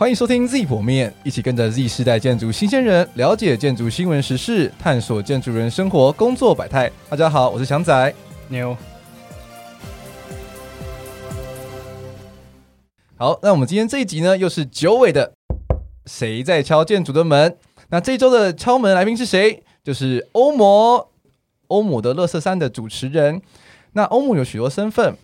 欢迎收听 Z 破面，一起跟着 Z 世代建筑新鲜人了解建筑新闻时事，探索建筑人生活工作百态。大家好，我是翔仔牛。好，那我们今天这一集呢，又是九尾的谁在敲建筑的门？那这一周的敲门来宾是谁？就是欧摩，欧姆的乐色山的主持人。那欧姆有许多身份，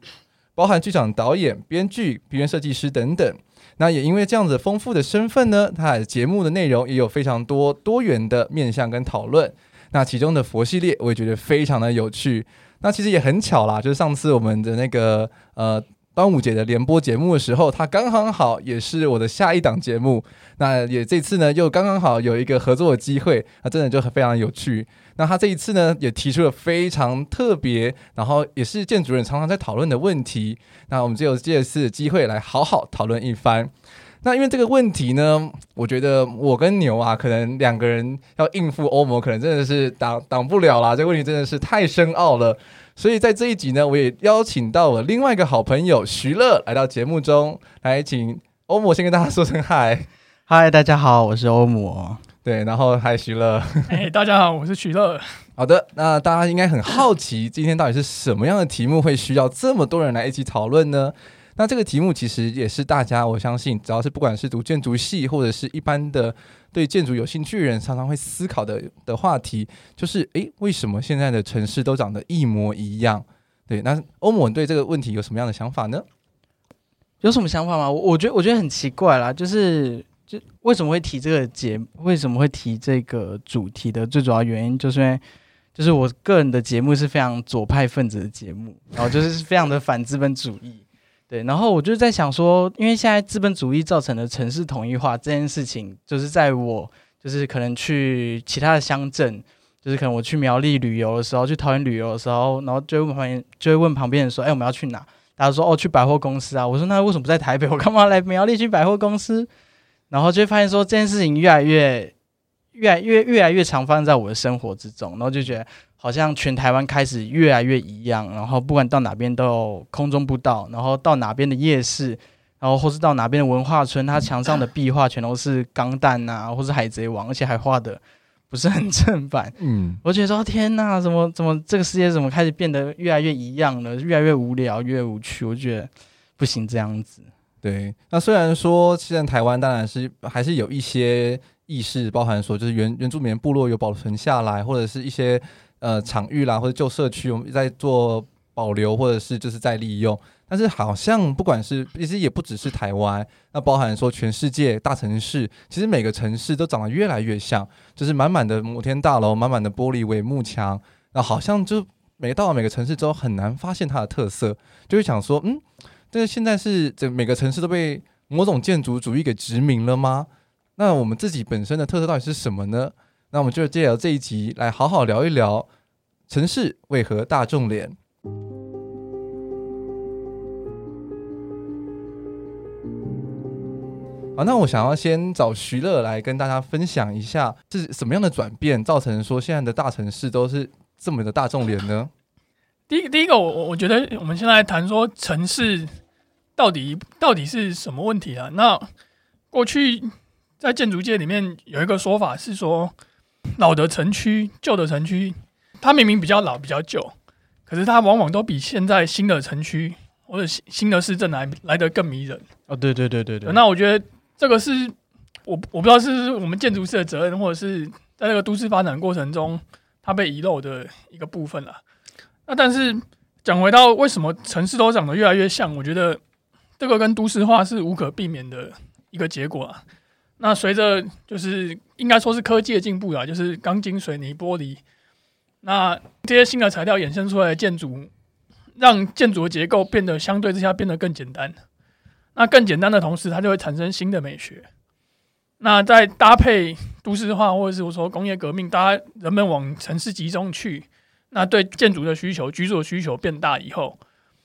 包含剧场导演、编剧、平面设计师等等。那也因为这样子丰富的身份呢，他的节目的内容也有非常多多元的面向跟讨论。那其中的佛系列我也觉得非常的有趣。那其实也很巧啦，就是上次我们的那个呃端午节的联播节目的时候，他刚刚好也是我的下一档节目。那也这次呢又刚刚好有一个合作的机会，那真的就非常有趣。那他这一次呢也提出了非常特别，然后也是建筑人常常在讨论的问题。那我们就有这次机会来好好讨论一番。那因为这个问题呢，我觉得我跟牛啊，可能两个人要应付欧盟，可能真的是挡挡不了啦。这个问题真的是太深奥了。所以在这一集呢，我也邀请到了另外一个好朋友徐乐来到节目中，来请欧姆先跟大家说声嗨。嗨，大家好，我是欧姆。对，然后嗨，徐乐。哎，大家好，我是徐乐。好的，那大家应该很好奇，今天到底是什么样的题目会需要这么多人来一起讨论呢？那这个题目其实也是大家，我相信只要是不管是读建筑系或者是一般的对建筑有兴趣的人，常常会思考的的话题，就是诶，为什么现在的城市都长得一模一样？对，那欧摩对这个问题有什么样的想法呢？有什么想法吗？我我觉得我觉得很奇怪啦，就是。就为什么会提这个节？为什么会提这个主题的最主要原因，就是因为就是我个人的节目是非常左派分子的节目，然后就是非常的反资本主义。对，然后我就在想说，因为现在资本主义造成的城市统一化这件事情，就是在我就是可能去其他的乡镇，就是可能我去苗栗旅游的时候，去桃园旅游的时候，然后就会问旁边，就会问旁边人说：“哎，我们要去哪？”大家说：“哦，去百货公司啊。”我说：“那为什么不在台北？我干嘛来苗栗去百货公司？”然后就会发现说这件事情越来越、越来越、越来越常发生在我的生活之中，然后就觉得好像全台湾开始越来越一样，然后不管到哪边都有空中步道，然后到哪边的夜市，然后或是到哪边的文化村，它墙上的壁画全都是钢弹啊，或是海贼王，而且还画的不是很正版。嗯，我觉得说天呐，怎么怎么这个世界怎么开始变得越来越一样了，越来越无聊，越无趣，我觉得不行这样子。对，那虽然说现在台湾当然是还是有一些意识，包含说就是原原住民部落有保存下来，或者是一些呃场域啦，或者旧社区我们在做保留，或者是就是在利用。但是好像不管是其实也不只是台湾，那包含说全世界大城市，其实每个城市都长得越来越像，就是满满的摩天大楼，满满的玻璃帷幕墙，那好像就每到每个城市之后很难发现它的特色，就会想说嗯。这个现在是这每个城市都被某种建筑主义给殖民了吗？那我们自己本身的特色到底是什么呢？那我们就借由这一集来好好聊一聊城市为何大众脸。好，那我想要先找徐乐来跟大家分享一下，是什么样的转变造成说现在的大城市都是这么的大众脸呢？第一第一个，我我觉得我们现在谈说城市到底到底是什么问题啊？那过去在建筑界里面有一个说法是说，老的城区、旧的城区，它明明比较老、比较旧，可是它往往都比现在新的城区或者新新的市镇来来得更迷人。哦，对对对对对。那我觉得这个是我我不知道是我们建筑师的责任，或者是在这个都市发展过程中它被遗漏的一个部分了。那但是讲回到为什么城市都长得越来越像，我觉得这个跟都市化是无可避免的一个结果啊。那随着就是应该说是科技的进步啊，就是钢筋、水泥、玻璃，那这些新的材料衍生出来的建筑，让建筑的结构变得相对之下变得更简单。那更简单的同时，它就会产生新的美学。那在搭配都市化或者是我说工业革命，大家人们往城市集中去。那对建筑的需求、居住的需求变大以后，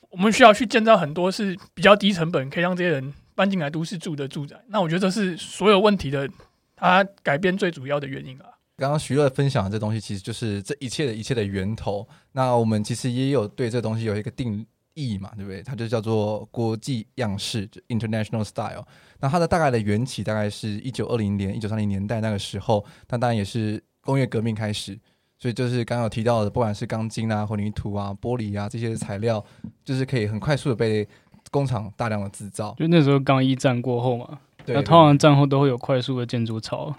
我们需要去建造很多是比较低成本，可以让这些人搬进来都市住的住宅。那我觉得这是所有问题的它改变最主要的原因啊。刚刚徐乐分享的这东西，其实就是这一切的一切的源头。那我们其实也有对这东西有一个定义嘛，对不对？它就叫做国际样式，就 International Style。那它的大概的缘起大概是一九二零年、一九三零年代那个时候，那当然也是工业革命开始，所以就是刚刚有提到的，不管是钢筋啊、混凝土啊、玻璃啊这些材料，就是可以很快速的被工厂大量的制造。就那时候刚一战过后嘛，对，那通常战后都会有快速的建筑潮。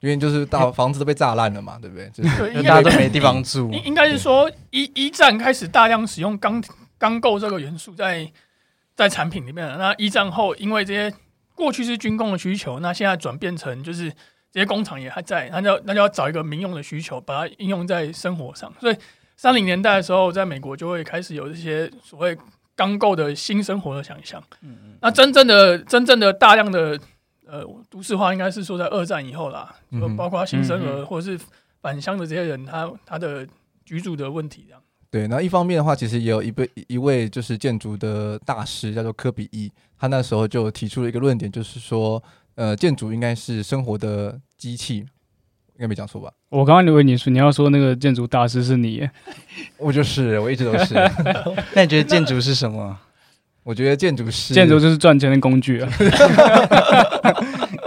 因为就是大房子都被炸烂了嘛，对不对？就是大家都没地方住。应该是说一一战开始大量使用钢钢构这个元素在在产品里面。那一战后，因为这些过去是军工的需求，那现在转变成就是这些工厂也还在，那就那就要找一个民用的需求，把它应用在生活上。所以三零年代的时候，在美国就会开始有这些所谓钢构的新生活的想象。嗯嗯那真正的真正的大量的。呃，都市化应该是说在二战以后啦，就包括新生儿或者是返乡的这些人，他他的居住的问题这样。对，那一方面的话，其实也有一位一位就是建筑的大师，叫做科比一，他那时候就提出了一个论点，就是说，呃，建筑应该是生活的机器，应该没讲错吧？我刚刚以为你说你要说那个建筑大师是你，我就是，我一直都是。那你觉得建筑是什么？我觉得建筑是，建筑就是赚钱的工具啊。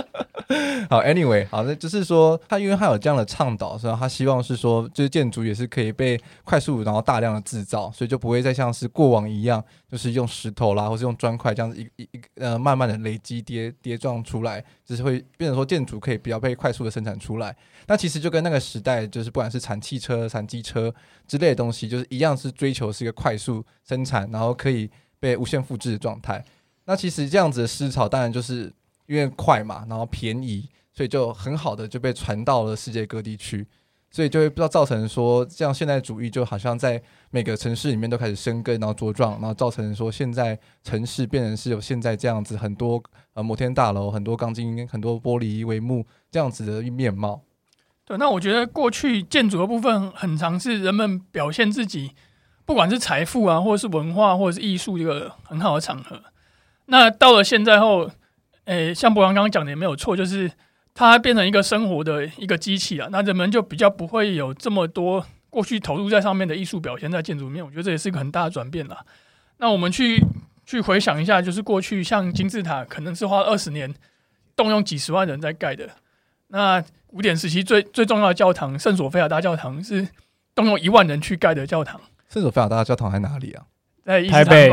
好，Anyway，好，那就是说，他因为他有这样的倡导，所以他希望是说，就是建筑也是可以被快速然后大量的制造，所以就不会再像是过往一样，就是用石头啦，或是用砖块这样子一一一呃慢慢的累积叠叠撞出来，就是会变成说建筑可以比较被快速的生产出来。那其实就跟那个时代，就是不管是产汽车、产机车之类的东西，就是一样是追求是一个快速生产，然后可以。被无限复制的状态，那其实这样子的思潮，当然就是因为快嘛，然后便宜，所以就很好的就被传到了世界各地去，所以就会不知道造成说，像现代主义就好像在每个城市里面都开始生根，然后茁壮，然后造成说现在城市变成是有现在这样子很多呃摩天大楼、很多钢筋、很多玻璃帷幕这样子的面貌。对，那我觉得过去建筑的部分很常是人们表现自己。不管是财富啊，或者是文化，或者是艺术，一个很好的场合。那到了现在后，诶、欸，像博洋刚刚讲的也没有错，就是它变成一个生活的一个机器啊。那人们就比较不会有这么多过去投入在上面的艺术表现在建筑里面。我觉得这也是一个很大的转变了。那我们去去回想一下，就是过去像金字塔，可能是花二十年，动用几十万人在盖的。那古典时期最最重要的教堂圣索菲亚大教堂，是动用一万人去盖的教堂。圣索菲亚大教堂在哪里啊？在台北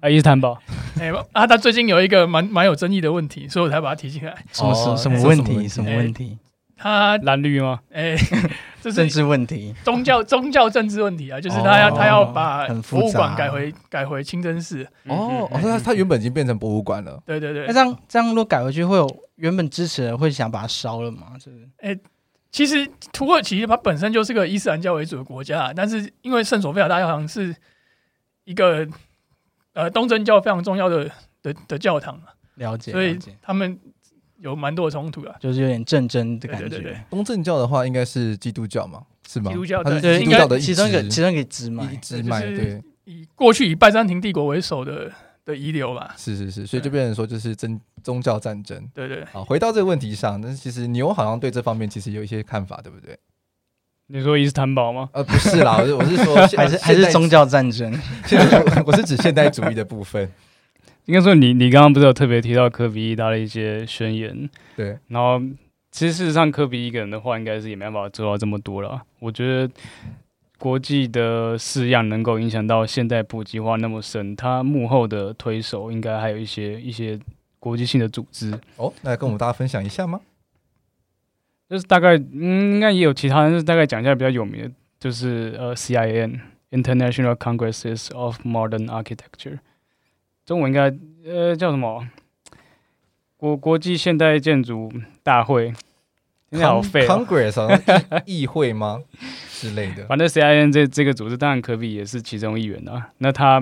啊，伊斯坦堡。哎、欸，啊，他最近有一个蛮蛮有争议的问题，所以我才把他提进来。什么什么什么问题？什么问题？他蓝绿吗？哎、欸，这是政治问题，宗教宗教政治问题啊，就是他要、哦、他要把博物馆改回改回清真寺。哦，哦，他他原本已经变成博物馆了。对对对。那这样这样如果改回去，会有原本支持人会想把它烧了吗？就是哎。欸其实土耳其它本身就是个伊斯兰教为主的国家，但是因为圣索菲亚大教堂是一个呃东正教非常重要的的的教堂，了解，所以他们有蛮多的冲突啊，就是有点战争的感觉。对对对对，东正教的话应该是基督教嘛，是吗？基督教它是基督教的其中一个其中一个支脉，支脉对，以过去以拜占庭帝国为首的。的遗留吧，是是是，所以就变成说就是真宗教战争。对对，好，回到这个问题上，但是其实牛好像对这方面其实有一些看法，对不对？你说伊斯坦堡吗？呃，不是啦，我是我是说 还是还是宗教战争。现在我是指现代主义的部分。应该说你你刚刚不是有特别提到科比意他的一些宣言？对，然后其实事实上科比一个人的话，应该是也没办法做到这么多了。我觉得。国际的式样能够影响到现代普及化那么深，他幕后的推手应该还有一些一些国际性的组织哦。那来跟我们大家分享一下吗？就是大概嗯，应该也有其他人，就是大概讲一下比较有名的，就是呃 CIN International Congresses of Modern Architecture，中文应该呃叫什么？国国际现代建筑大会。好废，Congress 好像 议会吗之类的？反正 CIN 这这个组织，当然科比也是其中一员啊。那他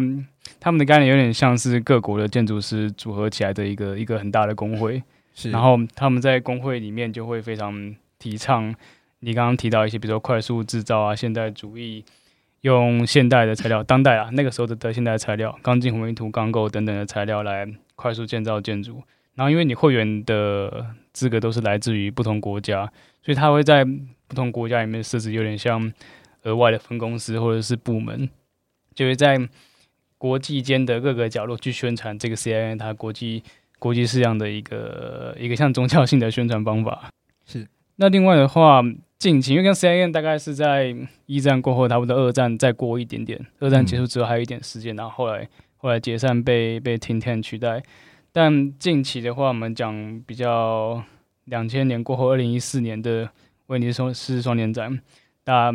他们的概念有点像是各国的建筑师组合起来的一个一个很大的工会。是，然后他们在工会里面就会非常提倡你刚刚提到一些，比如说快速制造啊、现代主义，用现代的材料、当代啊那个时候的的现代材料、钢筋、混凝土、钢构等等的材料来快速建造建筑。然后因为你会员的资格都是来自于不同国家，所以他会在不同国家里面设置有点像额外的分公司或者是部门，就会在国际间的各个角落去宣传这个 CIN 它国际国际式样的一个一个像宗教性的宣传方法。是。那另外的话，近期因为跟 CIN 大概是在一战过后，差不多二战再过一点点，二战结束之后还有一点时间，然后后来后来解散被被 Think Tank 取代。但近期的话，我们讲比较两千年过后，二零一四年的威尼斯双年展，那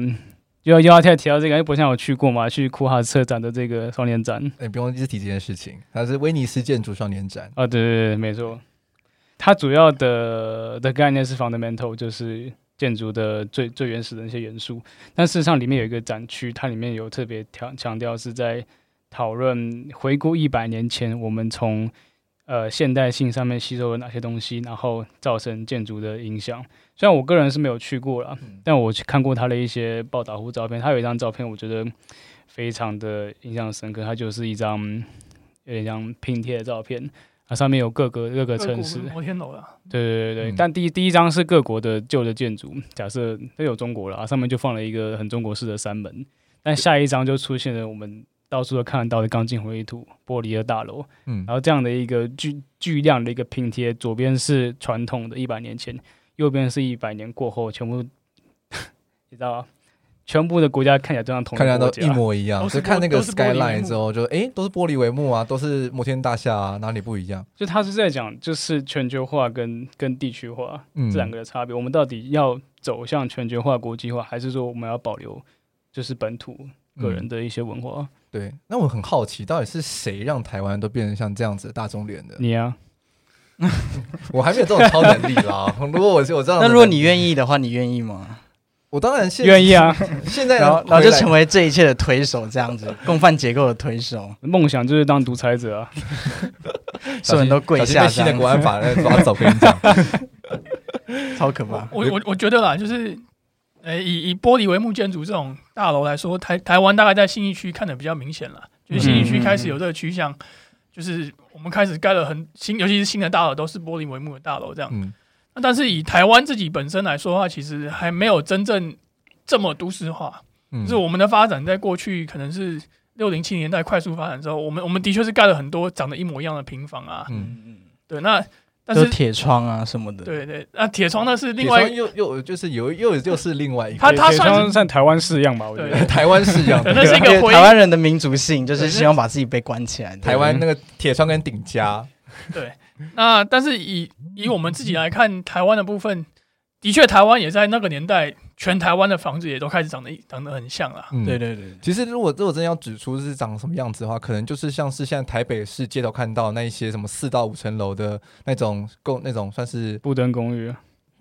又要又要再提到这个，因为博翔有去过嘛，去库哈车展的这个双年展，哎、欸，不用一直提这件事情，它是威尼斯建筑双年展。啊，对对对，没错，它主要的的概念是 fundamental，就是建筑的最最原始的那些元素，但事实上里面有一个展区，它里面有特别强强调是在讨论回顾一百年前我们从呃，现代性上面吸收了哪些东西，然后造成建筑的影响？虽然我个人是没有去过啦，嗯、但我去看过他的一些报道或照片。他有一张照片，我觉得非常的印象深刻。它就是一张有点像拼贴的照片，它上面有各个各个城市。摩天楼了。对对对对，嗯、但第一第一张是各国的旧的建筑，假设都有中国了，上面就放了一个很中国式的山门。但下一张就出现了我们。到处都看得到的钢筋混凝土玻璃的大楼，嗯，然后这样的一个巨巨量的一个拼贴，左边是传统的一百年前，右边是一百年过后，全部 你知道吗？全部的国家看起来都像同一个，看起来都一模一样。是看那个 skyline 之后，就哎、欸，都是玻璃帷幕啊，都是摩天大厦啊，哪里不一样？就他是在讲，就是全球化跟跟地区化这两个的差别。嗯、我们到底要走向全球化、国际化，还是说我们要保留就是本土个人的一些文化？嗯对，那我很好奇，到底是谁让台湾都变成像这样子的大众脸的？你啊，我还没有这种超能力啦。如果我我这样，那如果你愿意的话，你愿意吗？我当然愿意啊。现在然后然后就成为这一切的推手，这样子共犯结构的推手，梦想就是当独裁者啊，所有人都跪下。新的国安法抓走，跟你讲，超可怕。我我我觉得啦，就是。诶，以以玻璃帷幕建筑这种大楼来说，台台湾大概在信义区看的比较明显了，就是信义区开始有这个趋向，就是我们开始盖了很新，尤其是新的大楼都是玻璃帷幕的大楼这样。嗯、那但是以台湾自己本身来说的话，其实还没有真正这么都市化。嗯、就是我们的发展在过去可能是六零七年代快速发展之后，我们我们的确是盖了很多长得一模一样的平房啊。嗯嗯，对，那。但是铁窗啊什么的，对对，那铁窗那是另外又又就是有又又是另外一个，它它算是算台湾式样吧，我觉得台湾式样，那是一个台湾人的民族性，就是希望把自己被关起来。台湾那个铁窗跟顶加，对，那但是以以我们自己来看，台湾的部分。的确，台湾也在那个年代，全台湾的房子也都开始长得长得很像了。嗯、对对对，其实如果如果真的要指出是长什么样子的话，可能就是像是现在台北市街头看到那一些什么四到五层楼的那种公那种算是布登公寓，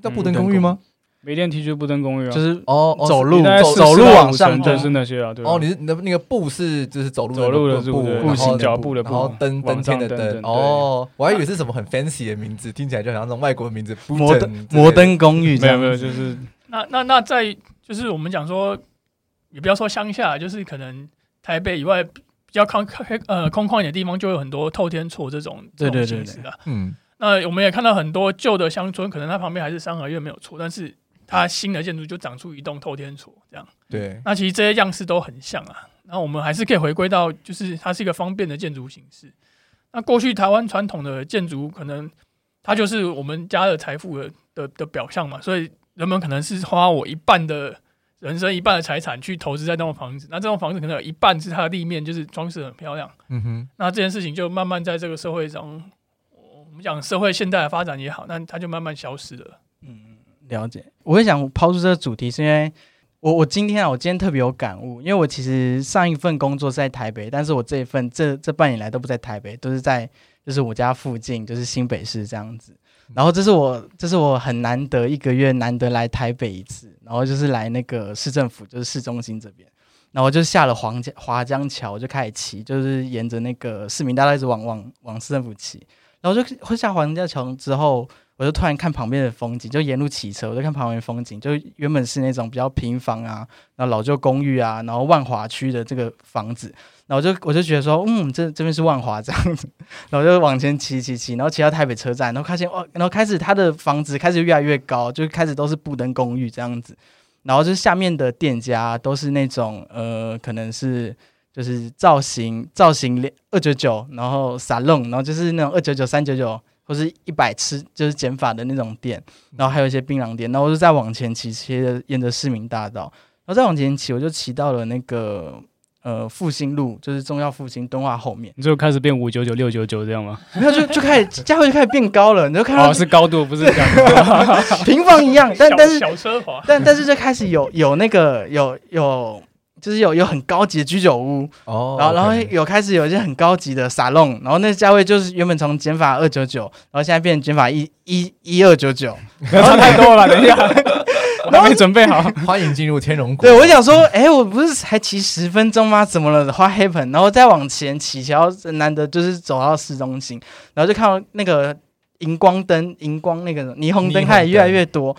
叫布登公寓吗？没电梯就不登公寓啊，就是哦，走路走走路往上就是那些啊，对哦，你是那那个步是就是走路走路的步，步行脚步的步，然后登登天的登哦，我还以为是什么很 fancy 的名字，听起来就好像那种外国的名字，摩登摩登公寓，没有没有，就是那那那在就是我们讲说，也不要说乡下，就是可能台北以外比较空呃空旷一点的地方，就有很多透天厝这种这种形式的，嗯，那我们也看到很多旧的乡村，可能它旁边还是三合院没有错，但是。它新的建筑就长出一栋透天厝，这样。对。那其实这些样式都很像啊。那我们还是可以回归到，就是它是一个方便的建筑形式。那过去台湾传统的建筑，可能它就是我们家的财富的的的表象嘛。所以人们可能是花我一半的人生、一半的财产去投资在那栋房子。那这栋房子可能有一半是它的立面，就是装饰很漂亮。嗯哼。那这件事情就慢慢在这个社会中，我们讲社会现代的发展也好，那它就慢慢消失了。嗯。了解，我会想抛出这个主题，是因为我我今天啊，我今天特别有感悟，因为我其实上一份工作是在台北，但是我这一份这这半年来都不在台北，都是在就是我家附近，就是新北市这样子。然后这是我这是我很难得一个月难得来台北一次，然后就是来那个市政府，就是市中心这边，然后就下了黄江华江桥就开始骑，就是沿着那个市民大道一直往往往市政府骑，然后就会下黄江桥之后。我就突然看旁边的风景，就沿路骑车，我就看旁边风景，就原本是那种比较平房啊，然后老旧公寓啊，然后万华区的这个房子，然后就我就觉得说，嗯，这这边是万华这样子，然后就往前骑骑骑，然后骑到台北车站，然后发现哦，然后开始他的房子开始越来越高，就开始都是布灯公寓这样子，然后就下面的店家都是那种呃，可能是就是造型造型二九九，然后沙龙，然后就是那种二九九、三九九或是一百吃就是减法的那种店，然后还有一些槟榔店，然后我就再往前骑，骑着沿着市民大道，然后再往前骑，我就骑到了那个。呃，复兴路就是中药复兴敦化后面，你就开始变五九九六九九这样吗？没有，就就开始价位就开始变高了，你就看到、哦、是高度不是这样，平方一样，但但是小奢华，但但是就开始有有那个有有就是有有很高级的居酒屋哦，然后然后有开始有一些很高级的沙龙，然后那价位就是原本从减法二九九，然后现在变成剪发一一一二九九，差太多了，等一下。我还没准备好，欢迎进入天龙国。对，我想说，哎、欸，我不是才骑十分钟吗？怎么了？What happened？然后再往前骑，然后难得就是走到市中心，然后就看到那个荧光灯、荧光那个霓虹灯开始越来越多，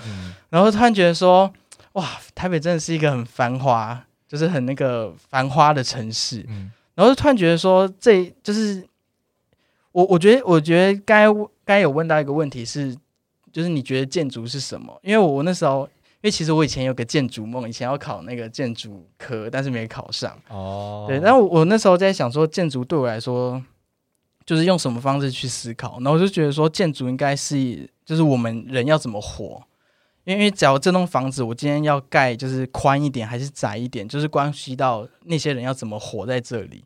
然后突然觉得说，哇，台北真的是一个很繁华，就是很那个繁花的城市。然后就突然觉得说，这就是我，我觉得，我觉得该该有问到一个问题是，就是你觉得建筑是什么？因为我那时候。因为其实我以前有个建筑梦，以前要考那个建筑科，但是没考上。哦，对，然后我那时候在想说，建筑对我来说，就是用什么方式去思考？然后我就觉得说，建筑应该是就是我们人要怎么活？因为假如这栋房子我今天要盖，就是宽一点还是窄一点，就是关系到那些人要怎么活在这里。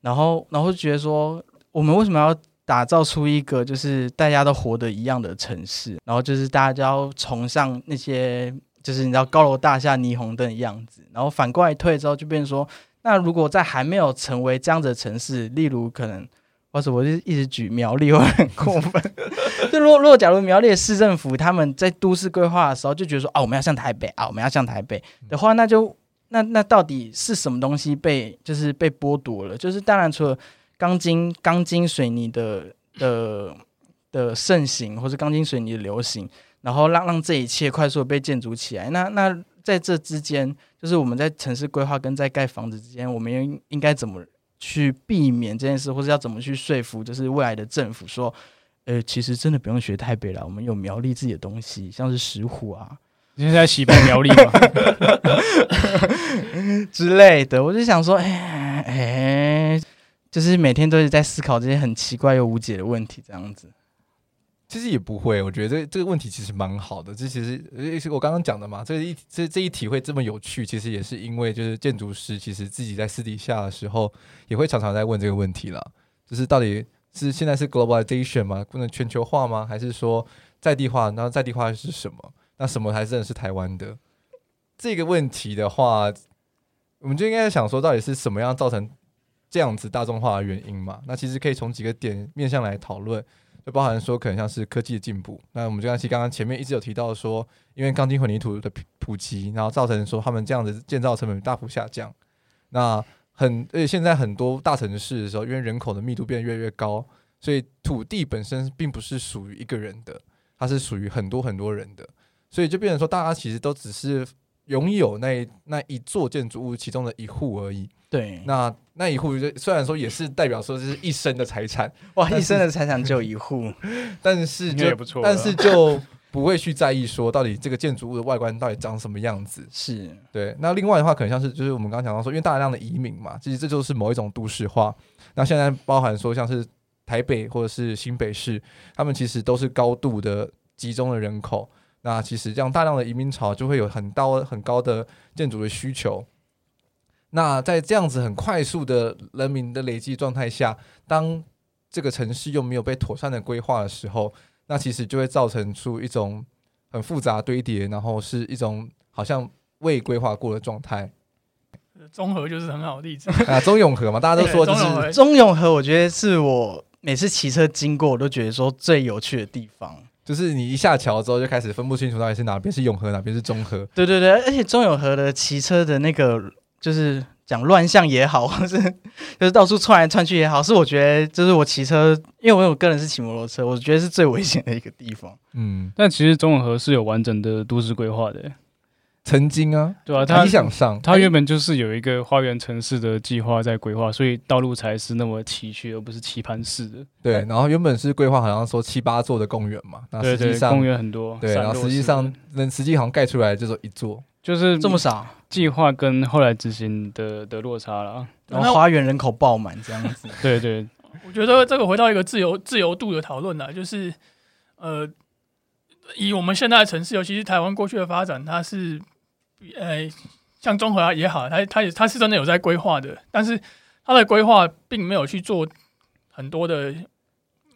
然后，然后觉得说，我们为什么要打造出一个就是大家都活得一样的城市？然后就是大家就要崇尚那些。就是你知道高楼大厦、霓虹灯的样子，然后反过来推之后，就变成说，那如果在还没有成为这样子的城市，例如可能，或者我就一直举苗栗会很过分。就如果如果假如苗栗市政府他们在都市规划的时候就觉得说，啊，我们要像台北啊，我们要像台北的话，那就那那到底是什么东西被就是被剥夺了？就是当然除了钢筋钢筋水泥的的的盛行，或是钢筋水泥的流行。然后让让这一切快速的被建筑起来。那那在这之间，就是我们在城市规划跟在盖房子之间，我们应应该怎么去避免这件事，或者要怎么去说服，就是未来的政府说，呃，其实真的不用学台北了，我们有苗栗自己的东西，像是石虎啊，你现在洗白苗栗吗？之类的。我就想说，哎哎，就是每天都是在思考这些很奇怪又无解的问题，这样子。其实也不会，我觉得这这个问题其实蛮好的。这其实是我刚刚讲的嘛，这一这这一题会这么有趣，其实也是因为就是建筑师其实自己在私底下的时候也会常常在问这个问题了，就是到底是现在是 globalization 吗？不能全球化吗？还是说在地化？那在地化是什么？那什么才真的是台湾的？这个问题的话，我们就应该想说，到底是什么样造成这样子大众化的原因嘛？那其实可以从几个点面向来讨论。就包含说，可能像是科技的进步，那我们就像其刚刚前面一直有提到说，因为钢筋混凝土的普及，然后造成说他们这样的建造成本大幅下降。那很而且现在很多大城市的时候，因为人口的密度变得越来越高，所以土地本身并不是属于一个人的，它是属于很多很多人的，所以就变成说，大家其实都只是拥有那那一座建筑物其中的一户而已。对，那那一户就虽然说也是代表说这是一生的财产，哇，一生的财产只有一户，但是就但是就不会去在意说到底这个建筑物的外观到底长什么样子。是对，那另外的话可能像是就是我们刚刚讲到说，因为大量的移民嘛，其实这就是某一种都市化。那现在包含说像是台北或者是新北市，他们其实都是高度的集中的人口。那其实这样大量的移民潮就会有很高很高的建筑的需求。那在这样子很快速的人民的累积状态下，当这个城市又没有被妥善的规划的时候，那其实就会造成出一种很复杂堆叠，然后是一种好像未规划过的状态。中和就是很好的例子啊，中永和嘛，大家都说就是中永和，我觉得是我每次骑车经过，我都觉得说最有趣的地方，就是你一下桥之后就开始分不清楚到底是哪边是永和，哪边是中和。对对对，而且中永和的骑车的那个。就是讲乱象也好，或是就是到处窜来窜去也好，是我觉得就是我骑车，因为我有个人是骑摩托车，我觉得是最危险的一个地方。嗯，但其实中永和是有完整的都市规划的，曾经啊，对啊，他理想上，他原本就是有一个花园城市的计划在规划，所以道路才是那么崎岖，而不是棋盘式的。对，然后原本是规划好像说七八座的公园嘛，那实际上公园很多，对，然后实际上那实际好像盖出来就是一座，就是这么少。计划跟后来执行的的落差了，然后花园人口爆满这样子。对对，我觉得这个回到一个自由自由度的讨论呢，就是呃。以我们现在的城市，尤其是台湾过去的发展，它是，呃，像综合也好，它它也它是真的有在规划的，但是它的规划并没有去做很多的，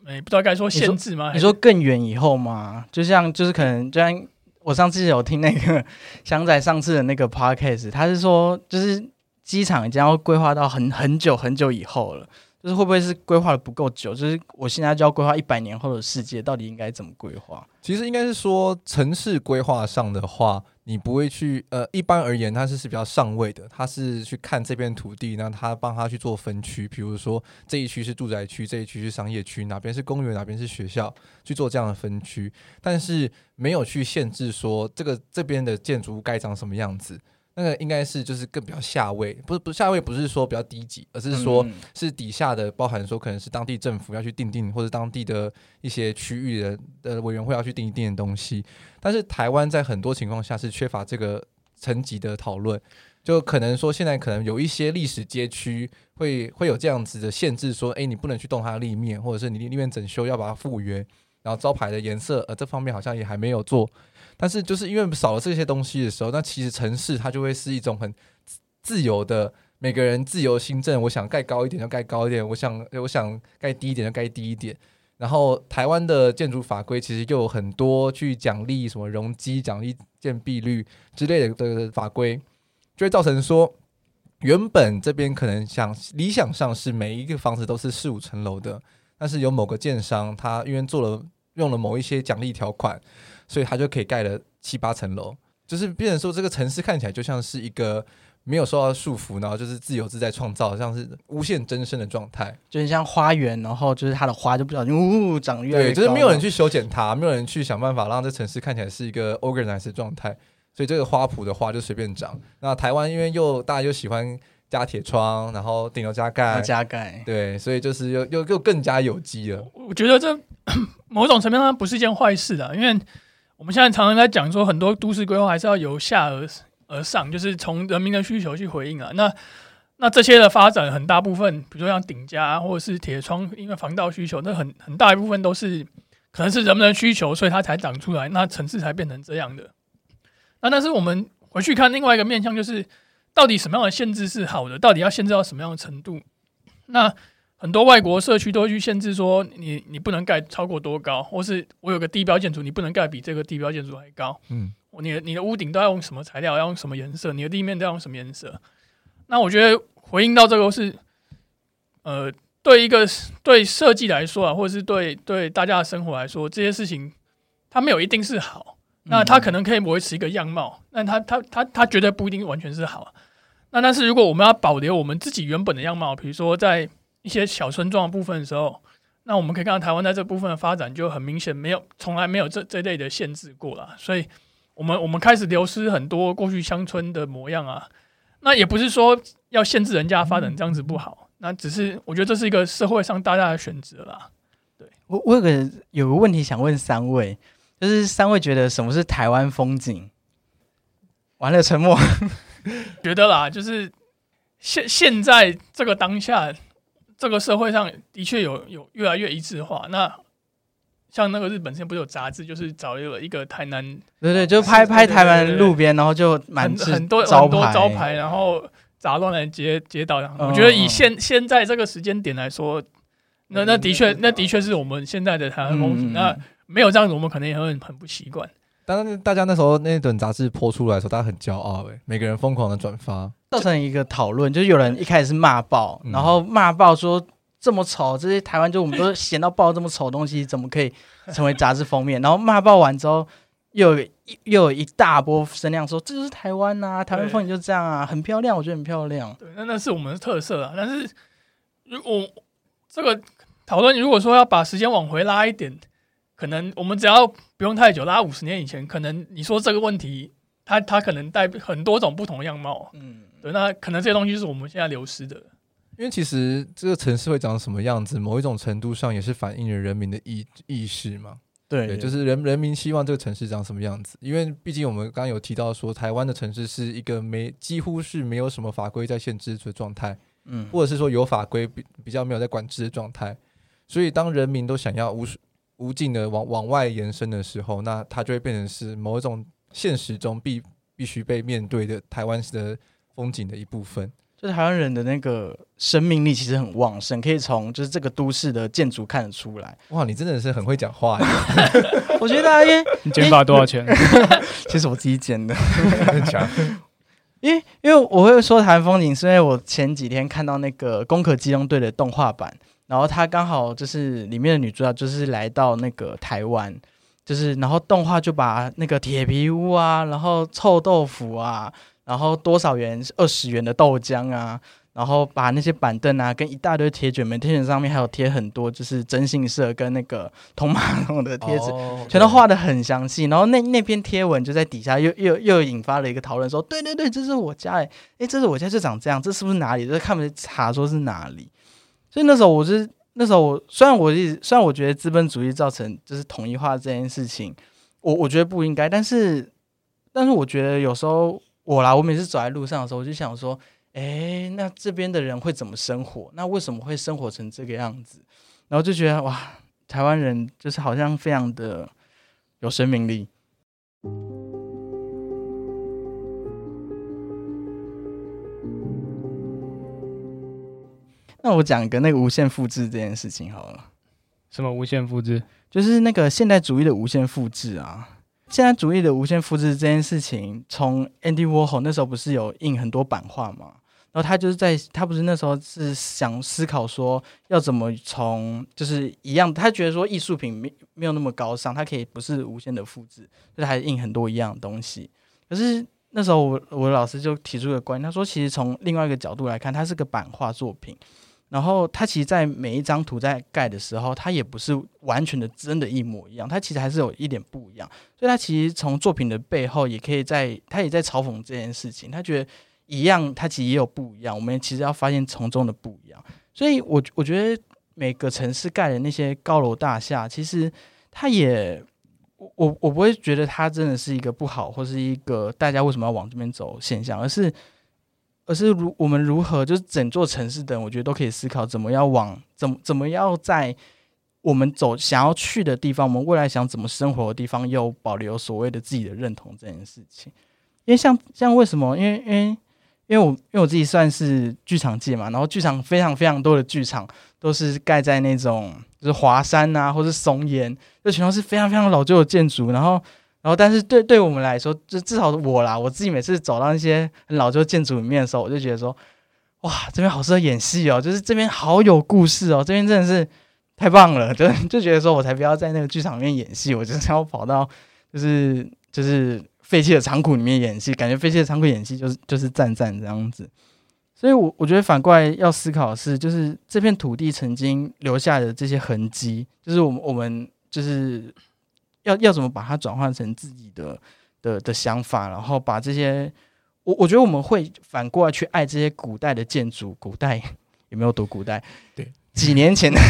呃，不知道该说限制吗？你说，你说更远以后吗？就像就是可能，就像我上次有听那个 翔仔上次的那个 podcast，他是说，就是机场已经要规划到很很久很久以后了。就是会不会是规划的不够久？就是我现在就要规划一百年后的世界，到底应该怎么规划？其实应该是说城市规划上的话，你不会去呃，一般而言，他是是比较上位的，他是去看这片土地，那他帮他去做分区，比如说这一区是住宅区，这一区是商业区，哪边是公园，哪边是学校，去做这样的分区，但是没有去限制说这个这边的建筑物该长什么样子。那个应该是就是更比较下位，不是不是下位，不是说比较低级，而是说是底下的，包含说可能是当地政府要去定定，或者当地的一些区域的呃委员会要去定一定的东西。但是台湾在很多情况下是缺乏这个层级的讨论，就可能说现在可能有一些历史街区会会有这样子的限制，说诶，你不能去动它的立面，或者是你立面整修要把它复原，然后招牌的颜色呃这方面好像也还没有做。但是就是因为少了这些东西的时候，那其实城市它就会是一种很自由的，每个人自由心证，我想盖高一点就盖高一点，我想我想盖低一点就盖低一点。然后台湾的建筑法规其实又有很多去奖励什么容积、奖励建蔽率之类的的法规，就会造成说，原本这边可能想理想上是每一个房子都是四五层楼的，但是有某个建商他因为做了用了某一些奖励条款。所以它就可以盖了七八层楼，就是变成说这个城市看起来就像是一个没有受到束缚，然后就是自由自在创造，像是无限增生的状态，就是像花园，然后就是它的花就不小心呜呜长越来越。对，就是没有人去修剪它，没有人去想办法让这城市看起来是一个 organized 的状态，所以这个花圃的花就随便长。那台湾因为又大家又喜欢加铁窗，然后顶楼加盖，加盖，对，所以就是又又又更加有机了。我觉得这 某种层面上不是一件坏事的，因为。我们现在常常在讲说，很多都市规划还是要由下而而上，就是从人民的需求去回应啊。那那这些的发展，很大部分，比如说像顶加或者是铁窗，因为防盗需求，那很很大一部分都是可能是人们的需求，所以它才长出来，那城市才变成这样的。那但是我们回去看另外一个面向，就是到底什么样的限制是好的？到底要限制到什么样的程度？那很多外国社区都会去限制说你，你你不能盖超过多高，或是我有个地标建筑，你不能盖比这个地标建筑还高。嗯，你的你的屋顶都要用什么材料，要用什么颜色，你的地面都要用什么颜色？那我觉得回应到这个是，呃，对一个对设计来说啊，或者是对对大家的生活来说，这些事情它没有一定是好，那他可能可以维持一个样貌，但他他他他绝对不一定完全是好。那但是如果我们要保留我们自己原本的样貌，比如说在一些小村庄的部分的时候，那我们可以看到台湾在这部分的发展就很明显没有，从来没有这这类的限制过啦。所以，我们我们开始流失很多过去乡村的模样啊。那也不是说要限制人家发展这样子不好，那只是我觉得这是一个社会上大家的选择啦。对，我我有个有个问题想问三位，就是三位觉得什么是台湾风景？完了，沉默。觉得啦，就是现现在这个当下。这个社会上的确有有越来越一致化。那像那个日本现在不是有杂志，就是找了一个台南，对对，就拍拍台湾路边，然后就满很很多很多招牌，然后杂乱的街街道。我觉得以现现在这个时间点来说，那那的确那的确是我们现在的台湾风景。那没有这样子，我们可能也会很不习惯。当大家那时候那本杂志播出来的时候，大家很骄傲，哎，每个人疯狂的转发。造成一个讨论，就是有人一开始是骂爆，嗯、然后骂爆说这么丑，这些台湾就我们都闲到爆这么丑的东西，怎么可以成为杂志封面？然后骂爆完之后，又有又有一大波声量说这就是台湾呐、啊，台湾风景就这样啊，很漂亮，我觉得很漂亮。对，那那是我们的特色啊。但是如果这个讨论如果说要把时间往回拉一点，可能我们只要不用太久，拉五十年以前，可能你说这个问题。它它可能带很多种不同的样貌。嗯，对，那可能这些东西是我们现在流失的。因为其实这个城市会长什么样子，某一种程度上也是反映了人民的意意识嘛。对，对，就是人人民希望这个城市长什么样子。因为毕竟我们刚刚有提到说，台湾的城市是一个没几乎是没有什么法规在限制的状态，嗯，或者是说有法规比比较没有在管制的状态。所以当人民都想要无无尽的往往外延伸的时候，那它就会变成是某一种现实中必必须被面对的台湾式的风景的一部分。就是台湾人的那个生命力其实很旺盛，可以从就是这个都市的建筑看得出来。哇，你真的是很会讲话。我觉得大家因为你剪发多少钱？其实我自己剪的。因为因为我会说台湾风景，是因为我前几天看到那个《攻壳机动队》的动画版，然后他刚好就是里面的女主角就是来到那个台湾，就是然后动画就把那个铁皮屋啊，然后臭豆腐啊。然后多少元？二十元的豆浆啊，然后把那些板凳啊，跟一大堆铁卷，门贴卷上面还有贴很多，就是征信社跟那个通马桶的贴纸，哦、全都画的很详细。然后那那篇贴文就在底下又又又引发了一个讨论，说：对对对，这是我家诶，诶，这是我家就长这样，这是不是哪里？就是看不查说是哪里。所以那时候我是那时候我虽然我一直虽然我觉得资本主义造成就是统一化这件事情，我我觉得不应该，但是但是我觉得有时候。我啦，我每次走在路上的时候，我就想说，哎，那这边的人会怎么生活？那为什么会生活成这个样子？然后就觉得哇，台湾人就是好像非常的有生命力。那我讲一个那个无限复制这件事情好了。什么无限复制？就是那个现代主义的无限复制啊。现代主义的无限复制这件事情，从 Andy Warhol 那时候不是有印很多版画嘛？然后他就是在他不是那时候是想思考说要怎么从就是一样，他觉得说艺术品没没有那么高尚，它可以不是无限的复制，就是还印很多一样的东西。可是那时候我我的老师就提出了观点，他说其实从另外一个角度来看，它是个版画作品。然后它其实，在每一张图在盖的时候，它也不是完全的真的一模一样，它其实还是有一点不一样。所以，他其实从作品的背后，也可以在他也在嘲讽这件事情。他觉得一样，它其实也有不一样。我们其实要发现从中的不一样。所以我我觉得每个城市盖的那些高楼大厦，其实它也我我我不会觉得它真的是一个不好，或是一个大家为什么要往这边走现象，而是。而是如我们如何，就是整座城市的人，我觉得都可以思考怎么要往怎么怎么要在我们走想要去的地方，我们未来想怎么生活的地方，又保留所谓的自己的认同这件事情。因为像像为什么？因为因为因为我因为我自己算是剧场界嘛，然后剧场非常非常多的剧场都是盖在那种就是华山啊，或是松岩，这全都是非常非常老旧的建筑，然后。然后，但是对对我们来说，就至少我啦，我自己每次走到那些老旧建筑里面的时候，我就觉得说，哇，这边好适合演戏哦，就是这边好有故事哦，这边真的是太棒了，就就觉得说我才不要在那个剧场里面演戏，我就是要跑到就是就是废弃的仓库里面演戏，感觉废弃的仓库演戏就是就是赞赞这样子。所以我，我我觉得反过来要思考的是，就是这片土地曾经留下的这些痕迹，就是我们我们就是。要要怎么把它转换成自己的的的想法，然后把这些，我我觉得我们会反过来去爱这些古代的建筑，古代有没有读古代？对，几年前的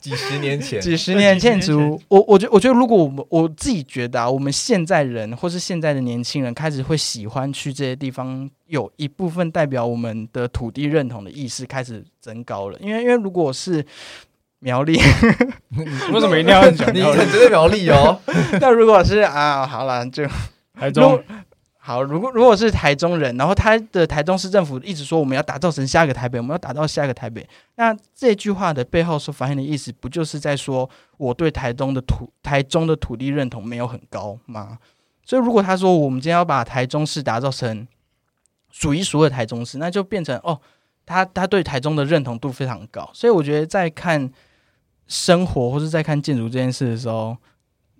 几十年前，几十年建筑，我我觉我觉得，如果我们我自己觉得啊，我们现在人或是现在的年轻人开始会喜欢去这些地方，有一部分代表我们的土地认同的意识开始增高了，因为因为如果是。苗栗，为什么一定要讲？你很针对苗栗哦。那如果是啊，好了，就台中好。如果如果是台中人，然后他的台中市政府一直说我们要打造成下一个台北，我们要打造下一个台北。那这句话的背后所反映的意思，不就是在说我对台中的土台中的土地认同没有很高吗？所以如果他说我们今天要把台中市打造成数一数二台中市，那就变成哦，他他对台中的认同度非常高。所以我觉得在看。生活或是在看建筑这件事的时候，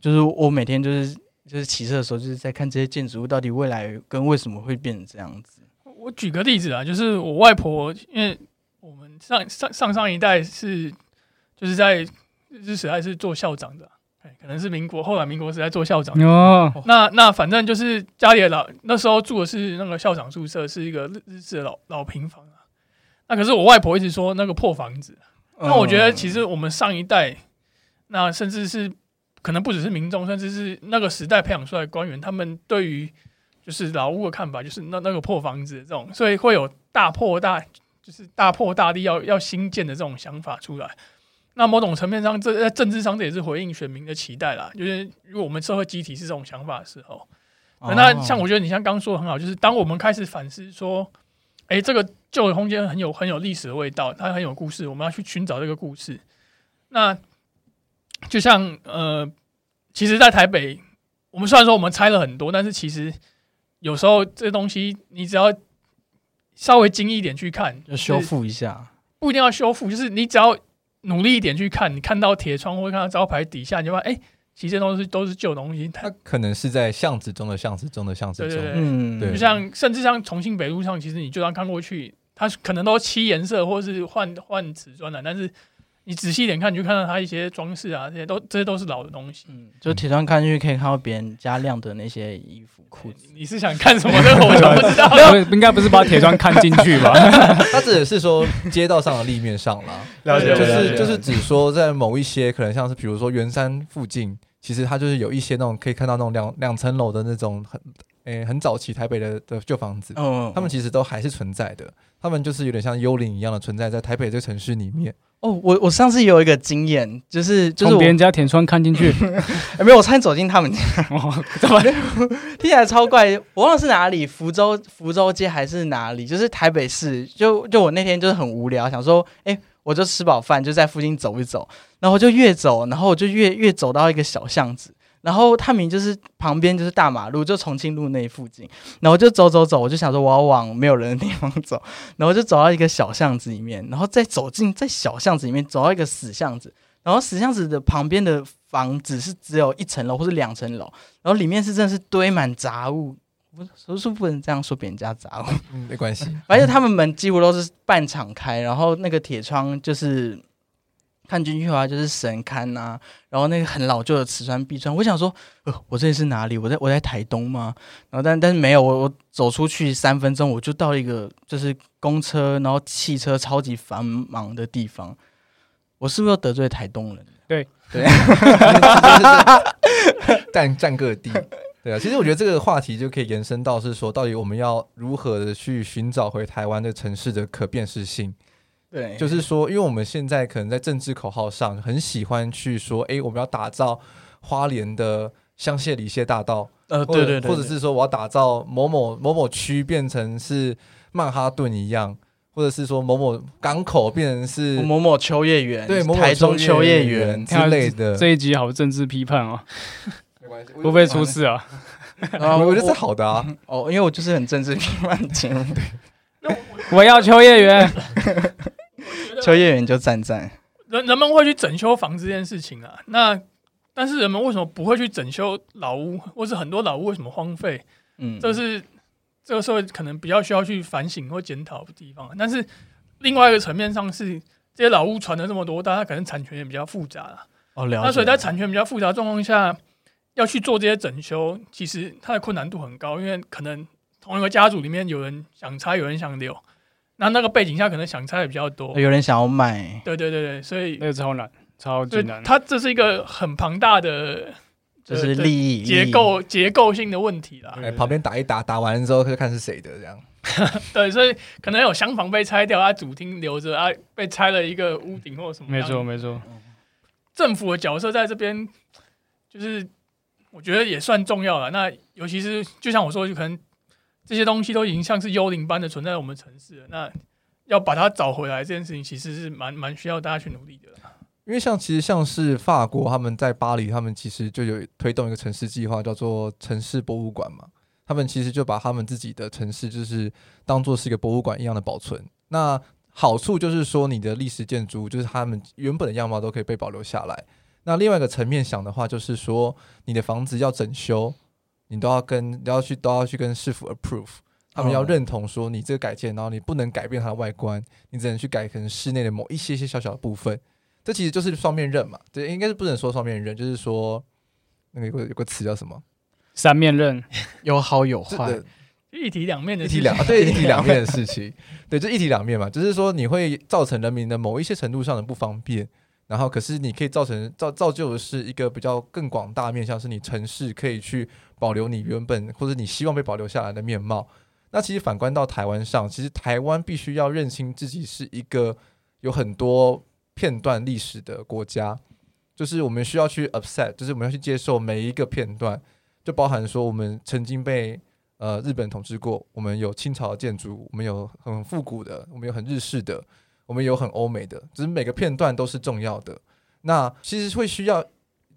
就是我每天就是就是骑车的时候，就是在看这些建筑物到底未来跟为什么会变成这样子。我举个例子啊，就是我外婆，因为我们上上上上一代是就是在日时代是做校长的，可能是民国后来民国时代做校长。哦，那那反正就是家里的老那时候住的是那个校长宿舍，是一个日日式的老老平房啊。那可是我外婆一直说那个破房子。那我觉得其实我们上一代，那甚至是可能不只是民众，甚至是那个时代培养出来的官员，他们对于就是老屋的看法，就是那那个破房子这种，所以会有大破大，就是大破大立要要新建的这种想法出来。那某种层面上，这在政治上这也是回应选民的期待啦。就是如果我们社会集体是这种想法的时候，那像我觉得你像刚说的很好，就是当我们开始反思说，哎，这个旧的空间很有很有历史的味道，它很有故事，我们要去寻找这个故事。那就像呃，其实，在台北，我们虽然说我们拆了很多，但是其实有时候这东西，你只要稍微精一点去看，就修复一下，不一定要修复，就是你只要。努力一点去看，你看到铁窗或看到招牌底下，你就发现，哎、欸，其实这东西都是旧东西。它可能是在巷子中的巷子中的巷子中，对对对，嗯，对。就像甚至像重庆北路上，其实你就算看过去，它可能都漆颜色或是换换瓷砖了，但是。你仔细一点看，你就看到它一些装饰啊，这些都这些都是老的东西。嗯，就铁窗看进去可以看到别人家晾的那些衣服裤子。你是想看什么？这个我就不知道。应该不是把铁窗看进去吧？他指的是说街道上的立面上啦。了解，就是就是只说在某一些可能像是比如说圆山附近，其实它就是有一些那种可以看到那种两两层楼的那种很。诶、欸，很早期台北的的旧房子，哦，他们其实都还是存在的，他们就是有点像幽灵一样的存在在台北这个城市里面。哦，我我上次有一个经验，就是就是从别人家铁窗看进去，欸、没有，我差点走进他们家，哦、怎么 听起来超怪？我忘了是哪里，福州福州街还是哪里？就是台北市，就就我那天就是很无聊，想说，哎、欸，我就吃饱饭就在附近走一走，然后就越走，然后我就越越走到一个小巷子。然后他明就是旁边就是大马路，就重庆路那附近。然后就走走走，我就想说我要往没有人的地方走。然后就走到一个小巷子里面，然后再走进在小巷子里面，走到一个死巷子。然后死巷子的旁边的房子是只有一层楼或是两层楼，然后里面是真的是堆满杂物。不是，说不能这样说别人家杂物，没关系。而且他们门几乎都是半敞开，然后那个铁窗就是。看进去的话就是神龛呐、啊，然后那个很老旧的瓷砖壁砖，我想说，呃，我这里是哪里？我在我在台东吗？然后但但是没有，我我走出去三分钟，我就到了一个就是公车，然后汽车超级繁忙的地方。我是不是又得罪台东人？对对，占占各地。对啊，其实我觉得这个话题就可以延伸到是说，到底我们要如何的去寻找回台湾的城市的可辨识性。对，就是说，因为我们现在可能在政治口号上很喜欢去说，哎，我们要打造花莲的香榭里谢大道，呃，对对对，或者是说我要打造某某某某区变成是曼哈顿一样，或者是说某某港口变成是某某秋叶原，对，某某台中秋叶原之类的。这一集好政治批判哦，没关系，会不会出事啊？我觉得是好的啊，哦，因为我就是很政治批判节目，我要秋叶原。秋叶原就赞赞，人人们会去整修房子这件事情啊，那但是人们为什么不会去整修老屋，或是很多老屋为什么荒废？嗯，这是这个社会可能比较需要去反省或检讨的地方。但是另外一个层面上是，这些老屋传了这么多，大家可能产权也比较复杂了。哦，了解。那所以在产权比较复杂状况下，要去做这些整修，其实它的困难度很高，因为可能同一个家族里面有人想拆，有人想留。那那个背景下，可能想拆的比较多，有人想要买，对对对对，所以那个超难，超级难。它这是一个很庞大的，就是利益结构结构性的问题啦。哎，旁边打一打，打完之后就看是谁的这样。对，所以可能有厢房被拆掉，啊，主厅留着，啊，被拆了一个屋顶或者什么。没错没错，政府的角色在这边，就是我觉得也算重要了。那尤其是就像我说，就可能。这些东西都已经像是幽灵般的存在我们城市了。那要把它找回来，这件事情其实是蛮蛮需要大家去努力的。因为像其实像是法国，他们在巴黎，他们其实就有推动一个城市计划，叫做城市博物馆嘛。他们其实就把他们自己的城市，就是当做是一个博物馆一样的保存。那好处就是说，你的历史建筑就是他们原本的样貌都可以被保留下来。那另外一个层面想的话，就是说你的房子要整修。你都要跟都要去都要去跟市府 approve，他们要认同说你这个改建，然后你不能改变它的外观，你只能去改可能室内的某一些些小小的部分。这其实就是双面刃嘛。对，应该是不能说双面刃，就是说那个有个有个词叫什么？三面刃，有好有坏，一体两面的一体两对一体两面的事情，对，就一体两面嘛，就是说你会造成人民的某一些程度上的不方便。然后，可是你可以造成造造就的是一个比较更广大面向，是你城市可以去保留你原本或者你希望被保留下来的面貌。那其实反观到台湾上，其实台湾必须要认清自己是一个有很多片段历史的国家，就是我们需要去 accept，就是我们要去接受每一个片段，就包含说我们曾经被呃日本统治过，我们有清朝的建筑，我们有很复古的，我们有很日式的。我们有很欧美的，只是每个片段都是重要的。那其实会需要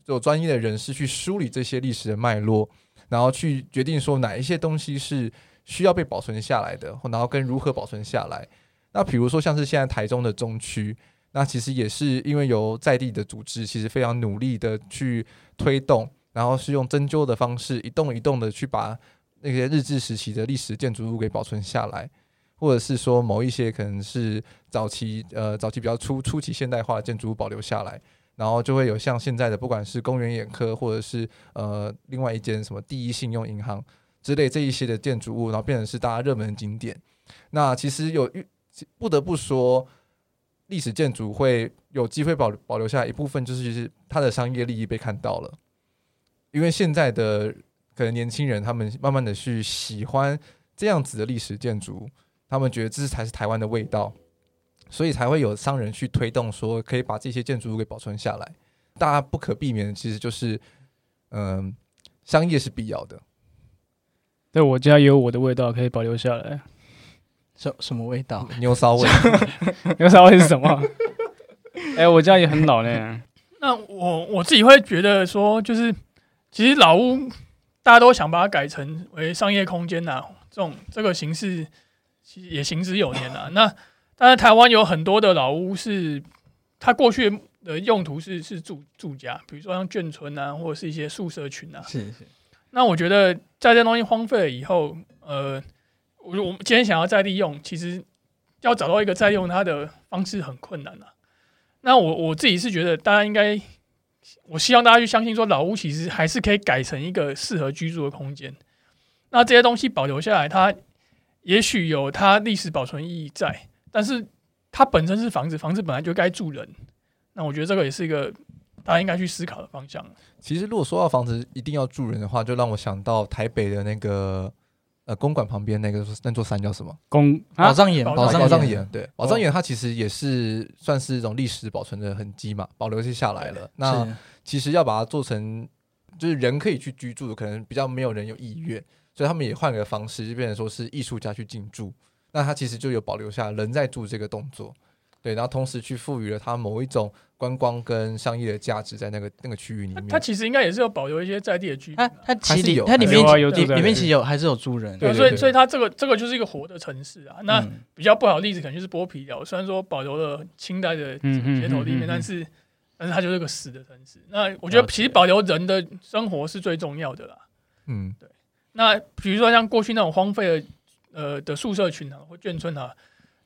有专业的人士去梳理这些历史的脉络，然后去决定说哪一些东西是需要被保存下来的，然后跟如何保存下来。那比如说像是现在台中的中区，那其实也是因为由在地的组织，其实非常努力的去推动，然后是用针灸的方式，一栋一栋的去把那些日治时期的历史建筑物给保存下来。或者是说某一些可能是早期呃早期比较初初期现代化的建筑物保留下来，然后就会有像现在的不管是公园眼科或者是呃另外一间什么第一信用银行之类这一些的建筑物，然后变成是大家热门的景点。那其实有不得不说，历史建筑会有机会保保留下来一部分，就是它的商业利益被看到了，因为现在的可能年轻人他们慢慢的去喜欢这样子的历史建筑。他们觉得这才是台湾的味道，所以才会有商人去推动，说可以把这些建筑物给保存下来。大家不可避免的，其实就是，嗯、呃，商业是必要的。对，我家也有我的味道可以保留下来。什什么味道？牛骚味。牛骚味是什么？哎、欸，我家也很老呢。那我我自己会觉得说，就是其实老屋大家都想把它改成为商业空间呐、啊，这种这个形式。其实也行之有年了、啊。那当然，台湾有很多的老屋是它过去的用途是是住住家，比如说像眷村啊，或者是一些宿舍群啊。是是。那我觉得在这东西荒废了以后，呃，我我们今天想要再利用，其实要找到一个再用它的方式很困难啊。那我我自己是觉得，大家应该，我希望大家去相信说，老屋其实还是可以改成一个适合居住的空间。那这些东西保留下来，它。也许有它历史保存意义在，但是它本身是房子，房子本来就该住人。那我觉得这个也是一个大家应该去思考的方向。其实，如果说到房子一定要住人的话，就让我想到台北的那个呃公馆旁边那个那座山叫什么？公宝藏岩，宝藏岩，宝藏岩。对，宝藏岩它其实也是算是一种历史保存的痕迹嘛，保留下来了。那其实要把它做成就是人可以去居住，可能比较没有人有意愿。所以他们也换个方式，就变成说是艺术家去进驻，那他其实就有保留下人在住这个动作，对，然后同时去赋予了他某一种观光跟商业的价值在那个那个区域里面。他其实应该也是有保留一些在地的居民，他他其实有，它里面有有里面其实有还是有住人，对，所以所以它这个这个就是一个活的城市啊。那比较不好的例子可能就是剥皮寮，虽然说保留了清代的街头地面，但是但是它就是个死的城市。那我觉得其实保留人的生活是最重要的啦。嗯，对。那比如说像过去那种荒废的呃的宿舍群啊或眷村啊，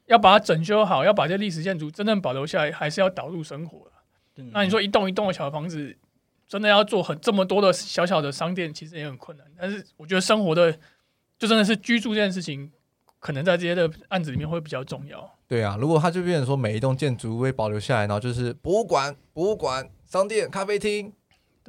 要把它整修好，要把这历史建筑真正保留下来，还是要导入生活。嗯、那你说一栋一栋的小房子，真的要做很这么多的小小的商店，其实也很困难。但是我觉得生活的就真的是居住这件事情，可能在这些的案子里面会比较重要。对啊，如果他就变成说每一栋建筑会保留下来，然后就是博物馆、博物馆、商店、咖啡厅。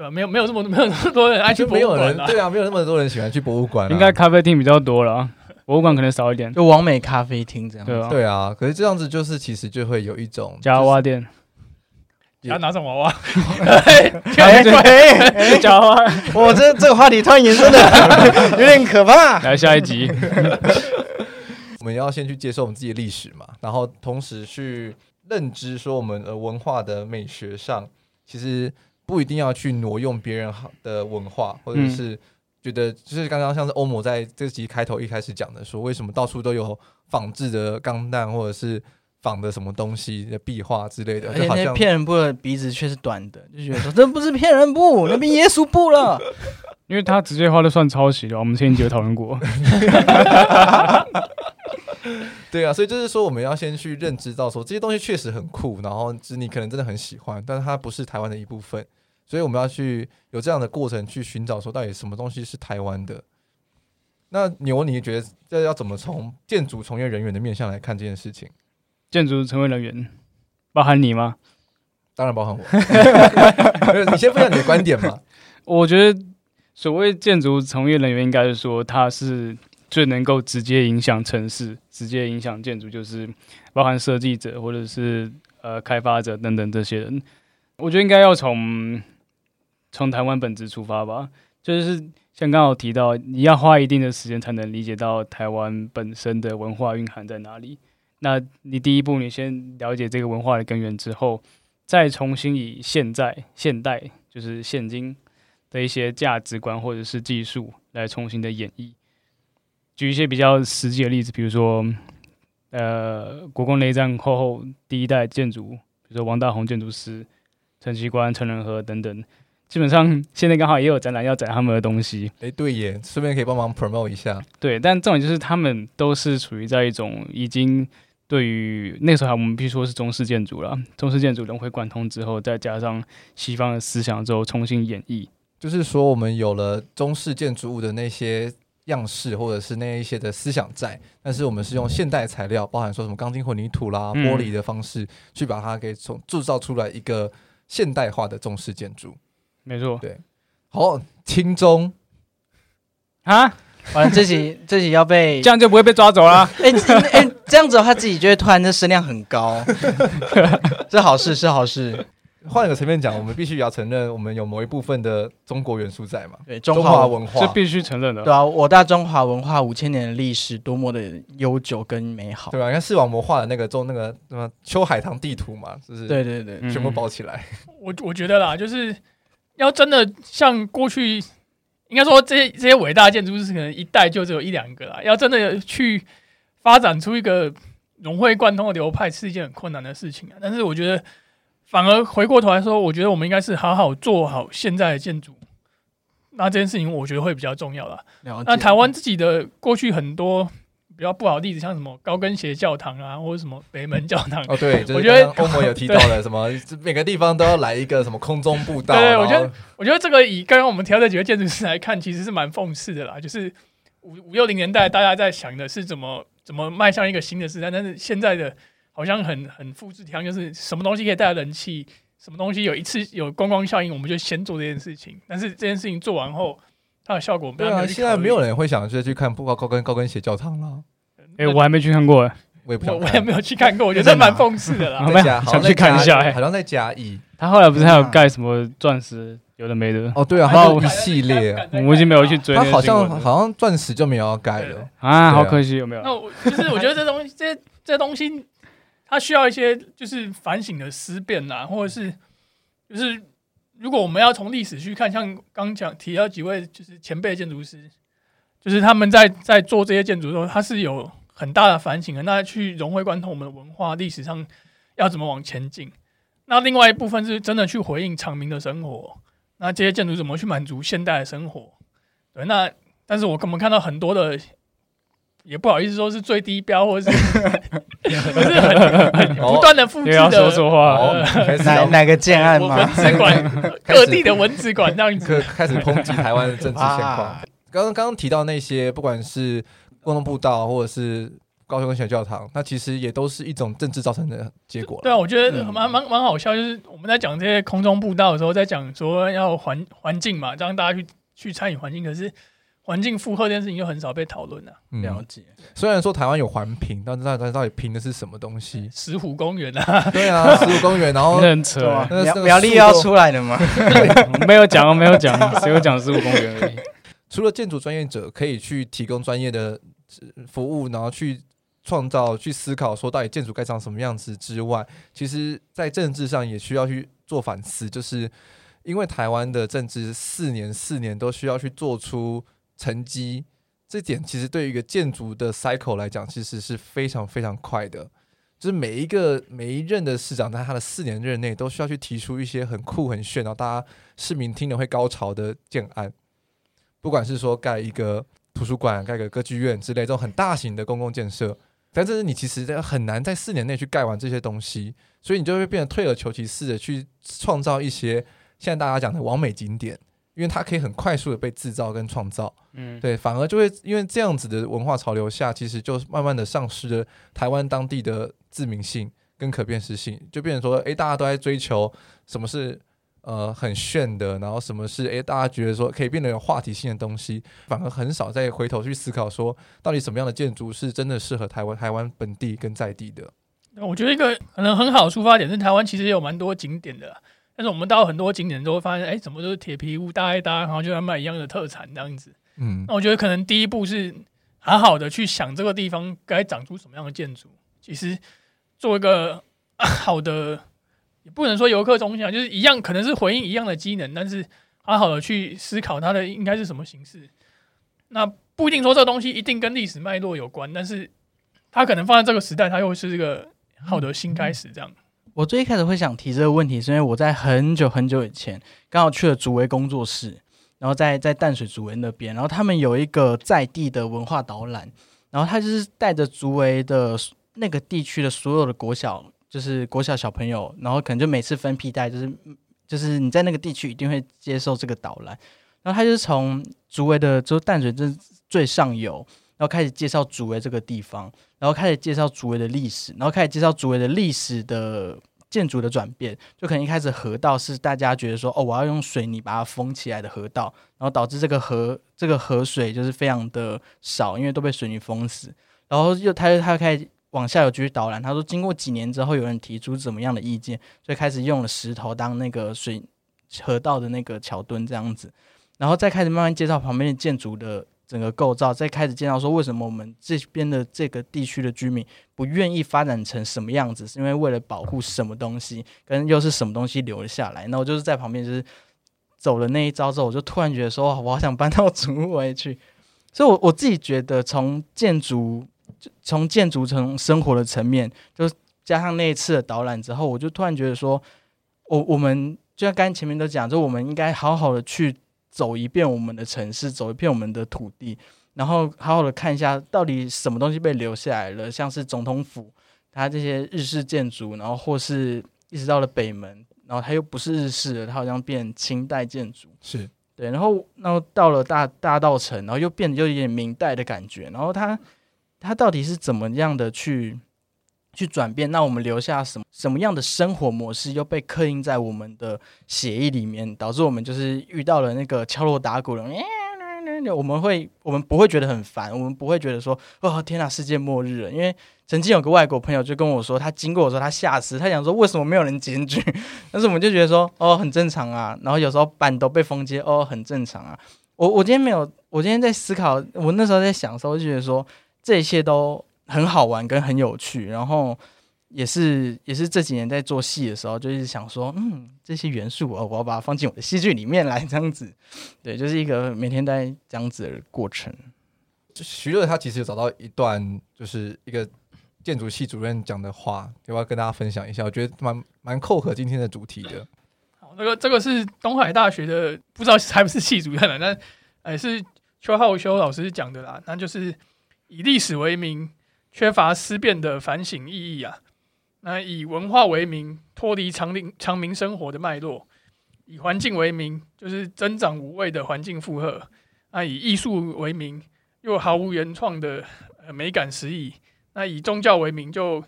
对吧？没有没有这么 没有那么多人爱去博物馆，对啊，没有那么多人喜欢去博物馆。应该咖啡厅比较多了，博物馆可能少一点。就完美咖啡厅这样。对啊，对啊。可是这样子就是其实就会有一种夹娃娃店，要拿什么娃娃？哎，夹娃娃！我这这个话题突然延伸的 有点可怕。来下一集，我们要先去接受我们自己的历史嘛，然后同时去认知说我们呃文化的美学上其实。不一定要去挪用别人好的文化，或者是觉得就是刚刚像是欧摩在这集开头一开始讲的，说为什么到处都有仿制的钢弹，或者是仿的什么东西的壁画之类的，而且那骗人布的鼻子却是短的，就觉得说这不是骗人布，那变耶稣布了，因为他直接画的算抄袭了，我们前几集有讨论过。对啊，所以就是说，我们要先去认知到说这些东西确实很酷，然后是你可能真的很喜欢，但是它不是台湾的一部分，所以我们要去有这样的过程去寻找说到底什么东西是台湾的。那牛，你觉得这要怎么从建筑从业人员的面向来看这件事情？建筑从业人员包含你吗？当然包含我。你先分享你的观点嘛。我觉得所谓建筑从业人员，应该是说他是。最能够直接影响城市、直接影响建筑，就是包含设计者或者是呃开发者等等这些人。我觉得应该要从从台湾本质出发吧，就是像刚刚提到，你要花一定的时间才能理解到台湾本身的文化蕴含在哪里。那你第一步，你先了解这个文化的根源之后，再重新以现在、现代，就是现今的一些价值观或者是技术来重新的演绎。举一些比较实际的例子，比如说，呃，国共内战后后第一代建筑，比如说王大閎建筑师、陈其宽、陈仁和等等，基本上现在刚好也有展览要展他们的东西。哎、欸，对耶，顺便可以帮忙 promote 一下。对，但重点就是他们都是处于在一种已经对于那时候我们必须说是中式建筑了，中式建筑融会贯通之后，再加上西方的思想之后重新演绎，就是说我们有了中式建筑物的那些。样式或者是那一些的思想在，但是我们是用现代材料，包含说什么钢筋混凝土啦、玻璃的方式，去把它给从制造出来一个现代化的中式建筑。没错，对。好，轻中啊，完了，自己自己要被这样就不会被抓走了。哎 哎，这样子的话，他自己就会突然的声量很高，这好事是好事。换一个层面讲，我们必须要承认，我们有某一部分的中国元素在嘛？对，中华文化，这必须承认的。对啊，我大中华文化五千年的历史，多么的悠久跟美好，对吧？你看视网膜画的那个中那个什么秋海棠地图嘛，就是对对对，全部包起来。我我觉得啦，就是要真的像过去，应该说这些这些伟大建筑师，可能一代就只有一两个啦。要真的去发展出一个融会贯通的流派，是一件很困难的事情啊。但是我觉得。反而回过头来说，我觉得我们应该是好好做好现在的建筑，那这件事情我觉得会比较重要了。那台湾自己的过去很多比较不好的例子，像什么高跟鞋教堂啊，或者什么北门教堂。哦，对，我觉得欧盟有 提到的什么，每个地方都要来一个什么空中步道。对，我觉得我觉得这个以刚刚我们提到的几个建筑师来看，其实是蛮讽刺的啦。就是五五六零年代大家在想的是怎么怎么迈向一个新的时代，但是现在的。好像很很复制贴，就是什么东西可以带来人气，什么东西有一次有观光效应，我们就先做这件事情。但是这件事情做完后，它的效果没有。对啊，现在没有人会想着去看不高高跟高跟鞋教堂了。哎、欸，我还没去看过，我也不想我，我也没有去看过，我觉得蛮讽刺的啦。想去看一下，好像在嘉义。他后来不是还有盖什么钻石，有的没的。哦，对啊，还有一系列，我已经没有去追。他好像好像钻石就没有要盖了啊，好可惜，有没有？那我就是我觉得这东西，这这东西。它需要一些就是反省的思辨呐，或者是就是如果我们要从历史去看，像刚讲提到几位就是前辈建筑师，就是他们在在做这些建筑的时候，他是有很大的反省的。那去融会贯通我们的文化历史上要怎么往前进？那另外一部分是真的去回应长民的生活。那这些建筑怎么去满足现代的生活？对，那但是我我们看到很多的。也不好意思说是最低标，或者是不是很很不断的复制的。说说话，哪哪个建案吗？文资馆各地的文资馆这样子，开始抨击台湾的政治现况。刚刚刚刚提到那些，不管是共同步道，或者是高雄小教堂，那其实也都是一种政治造成的结果。对啊，我觉得蛮蛮蛮好笑，就是我们在讲这些空中步道的时候，在讲说要环环境嘛，让大家去去参与环境，可是。环境负荷这件事情就很少被讨论了。了解，虽然说台湾有环评，但是到底到底评的是什么东西？石虎公园啊，对啊，石虎公园，然后很扯啊，苗苗栗要出来了吗？没有讲，没有讲，只有讲石虎公园而已。除了建筑专业者可以去提供专业的服务，然后去创造、去思考，说到底建筑该长什么样子之外，其实在政治上也需要去做反思，就是因为台湾的政治四年四年都需要去做出。成绩这点其实对于一个建筑的 cycle 来讲，其实是非常非常快的。就是每一个每一任的市长，在他的四年任内，都需要去提出一些很酷很炫，然后大家市民听了会高潮的建案。不管是说盖一个图书馆、盖个歌剧院之类这种很大型的公共建设，但这是你其实很难在四年内去盖完这些东西，所以你就会变得退而求其次的去创造一些现在大家讲的完美景点，因为它可以很快速的被制造跟创造。嗯，对，反而就会因为这样子的文化潮流下，其实就慢慢的丧失了台湾当地的自明性跟可辨识性，就变成说，诶，大家都在追求什么是。呃，很炫的，然后什么是诶，大家觉得说可以变得有话题性的东西，反而很少再回头去思考说，到底什么样的建筑是真的适合台湾台湾本地跟在地的。我觉得一个可能很好的出发点是，台湾其实也有蛮多景点的，但是我们到很多景点都会发现，哎，怎么都是铁皮屋搭一搭，然后就要卖一样的特产这样子。嗯，那我觉得可能第一步是好好的去想这个地方该长出什么样的建筑，其实做一个 好的。不能说游客中心啊，就是一样，可能是回应一样的机能，但是好好的去思考它的应该是什么形式。那不一定说这东西一定跟历史脉络有关，但是它可能放在这个时代，它又是一个好的新开始。这样，我最一开始会想提这个问题，是因为我在很久很久以前刚好去了竹围工作室，然后在在淡水竹围那边，然后他们有一个在地的文化导览，然后他就是带着竹围的那个地区的所有的国小。就是国小小朋友，然后可能就每次分批带，就是就是你在那个地区一定会接受这个导览，然后他就是从竹围的就淡水镇最上游，然后开始介绍竹围这个地方，然后开始介绍竹围的历史，然后开始介绍竹围的历史的建筑的转变，就可能一开始河道是大家觉得说哦，我要用水泥把它封起来的河道，然后导致这个河这个河水就是非常的少，因为都被水泥封死，然后又他又他又开始。往下游继续导览，他说经过几年之后，有人提出怎么样的意见，所以开始用了石头当那个水河道的那个桥墩这样子，然后再开始慢慢介绍旁边的建筑的整个构造，再开始介绍说为什么我们这边的这个地区的居民不愿意发展成什么样子，是因为为了保护什么东西，跟又是什么东西留了下来。那我就是在旁边就是走了那一遭之后，我就突然觉得说，我好想搬到 竹围去。所以，我我自己觉得从建筑。从建筑从生活的层面，就加上那一次的导览之后，我就突然觉得说，我我们就像刚才前面都讲，就我们应该好好的去走一遍我们的城市，走一遍我们的土地，然后好好的看一下到底什么东西被留下来了，像是总统府，它这些日式建筑，然后或是一直到了北门，然后它又不是日式的，它好像变清代建筑，是对，然后然后到了大大道城，然后又变得有点明代的感觉，然后它。他到底是怎么样的去去转变？那我们留下什么什么样的生活模式又被刻印在我们的血液里面，导致我们就是遇到了那个敲锣打鼓的，我们会我们不会觉得很烦，我们不会觉得说哦天哪，世界末日了。因为曾经有个外国朋友就跟我说，他经过的时候他吓死，他想说为什么没有人检举？但是我们就觉得说哦很正常啊。然后有时候板都被封街哦很正常啊。我我今天没有，我今天在思考，我那时候在想的时候就觉得说。这些都很好玩跟很有趣，然后也是也是这几年在做戏的时候，就是想说，嗯，这些元素哦，我要把它放进我的戏剧里面来，这样子，对，就是一个每天在这样子的过程。徐乐他其实有找到一段，就是一个建筑系主任讲的话，要不要跟大家分享一下？我觉得蛮蛮扣合今天的主题的。好，那个这个是东海大学的，不知道是还不是系主任了，但哎是邱浩修老师讲的啦，那就是。以历史为名，缺乏思辨的反省意义啊！那以文化为名，脱离常民常民生活的脉络；以环境为名，就是增长无谓的环境负荷；那以艺术为名，又毫无原创的美感实意；那以宗教为名，就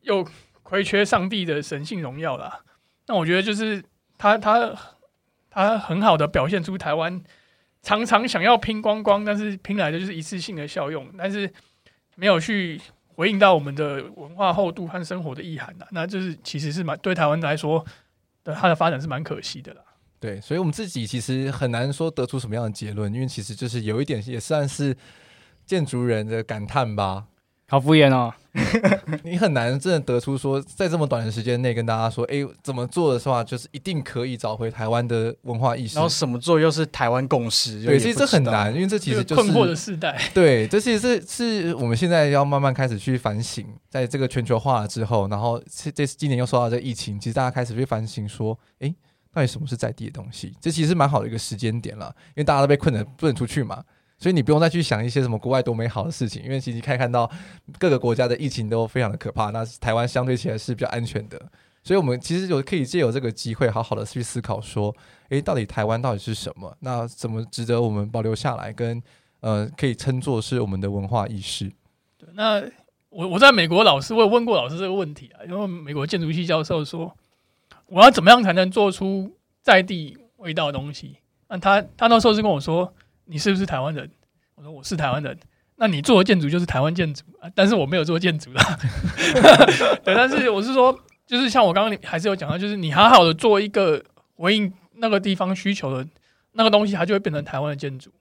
又亏缺上帝的神性荣耀啦。那我觉得，就是他他他很好的表现出台湾。常常想要拼光光，但是拼来的就是一次性的效用，但是没有去回应到我们的文化厚度和生活的意涵的，那就是其实是蛮对台湾来说的它的发展是蛮可惜的啦。对，所以我们自己其实很难说得出什么样的结论，因为其实就是有一点也算是建筑人的感叹吧。好敷衍哦，你很难真的得出说，在这么短的时间内跟大家说，哎，怎么做的话，就是一定可以找回台湾的文化意识。然后什么做又是台湾共识？对，其实这很难，因为这其实就是困惑的世代。对，这其实是是我们现在要慢慢开始去反省，在这个全球化了之后，然后这这今年又受到这个疫情，其实大家开始去反省说，哎，到底什么是在地的东西？这其实蛮好的一个时间点了，因为大家都被困的不能出去嘛。所以你不用再去想一些什么国外多美好的事情，因为其实可以看到各个国家的疫情都非常的可怕，那台湾相对起来是比较安全的。所以，我们其实有可以借由这个机会，好好的去思考说，诶，到底台湾到底是什么？那怎么值得我们保留下来，跟呃，可以称作是我们的文化意识？对，那我我在美国老师，我有问过老师这个问题啊，因为美国建筑系教授说，我要怎么样才能做出在地味道的东西？那他他那时候是跟我说，你是不是台湾人？我说我是台湾人。那你做的建筑就是台湾建筑啊，但是我没有做建筑啦。对，但是我是说。就是像我刚刚还是有讲到，就是你好好的做一个回应那个地方需求的那个东西，它就会变成台湾的建筑。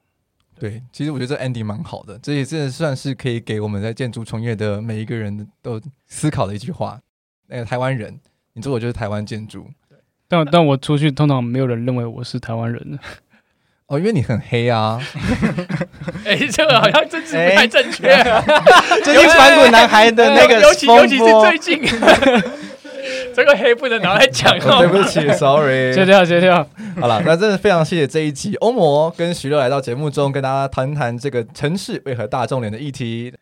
对，其实我觉得这 ending 蛮好的，这也真的算是可以给我们在建筑从业的每一个人都思考的一句话。那个台湾人，你做的就是台湾建筑。对，但但我出去通常没有人认为我是台湾人。哦，因为你很黑啊。哎、欸，这个好像政治不太正确、啊。最近反骨男孩的那个，尤其尤其是最近。这个黑不能拿来讲哦，对不起，sorry，切掉切掉。好了，那真的非常谢谢这一集欧摩跟徐乐来到节目中，跟大家谈谈这个城市为何大众脸的议题。